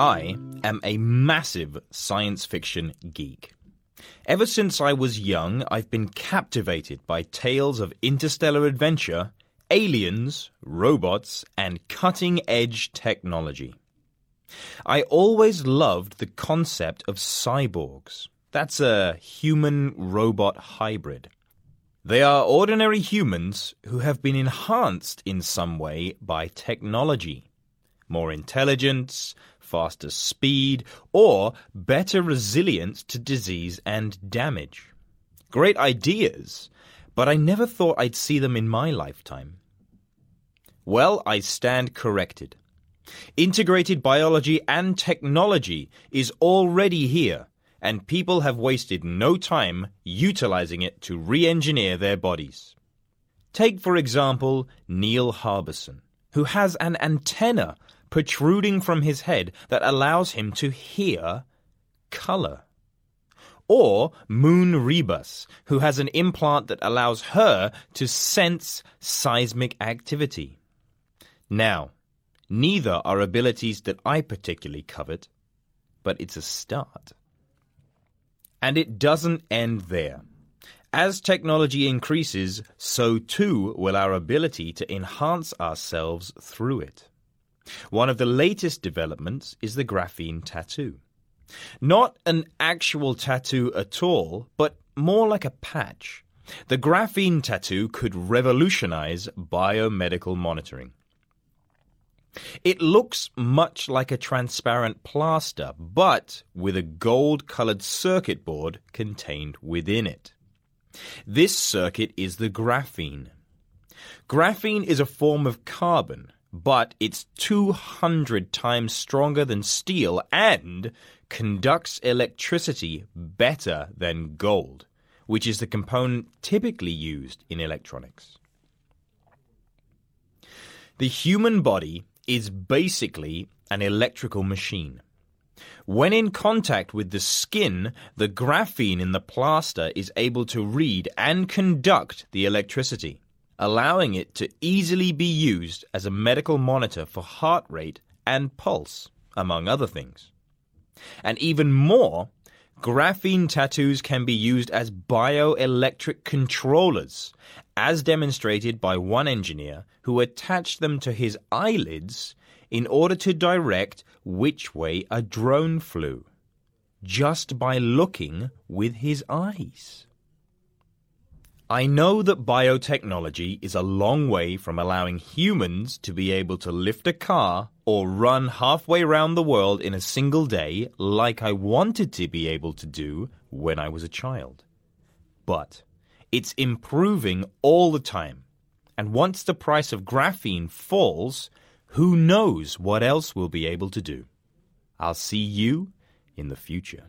I am a massive science fiction geek. Ever since I was young, I've been captivated by tales of interstellar adventure, aliens, robots, and cutting edge technology. I always loved the concept of cyborgs. That's a human robot hybrid. They are ordinary humans who have been enhanced in some way by technology. More intelligence, faster speed, or better resilience to disease and damage. Great ideas, but I never thought I'd see them in my lifetime. Well, I stand corrected. Integrated biology and technology is already here, and people have wasted no time utilizing it to re engineer their bodies. Take, for example, Neil Harbisson, who has an antenna protruding from his head that allows him to hear color. Or Moon Ribas, who has an implant that allows her to sense seismic activity. Now, neither are abilities that I particularly covet, but it's a start. And it doesn't end there. As technology increases, so too will our ability to enhance ourselves through it. One of the latest developments is the graphene tattoo. Not an actual tattoo at all, but more like a patch. The graphene tattoo could revolutionize biomedical monitoring. It looks much like a transparent plaster, but with a gold colored circuit board contained within it. This circuit is the graphene. Graphene is a form of carbon, but it's 200 times stronger than steel and conducts electricity better than gold, which is the component typically used in electronics. The human body is basically an electrical machine. When in contact with the skin, the graphene in the plaster is able to read and conduct the electricity allowing it to easily be used as a medical monitor for heart rate and pulse, among other things. And even more, graphene tattoos can be used as bioelectric controllers, as demonstrated by one engineer who attached them to his eyelids in order to direct which way a drone flew, just by looking with his eyes. I know that biotechnology is a long way from allowing humans to be able to lift a car or run halfway around the world in a single day like I wanted to be able to do when I was a child. But it's improving all the time. And once the price of graphene falls, who knows what else we'll be able to do. I'll see you in the future.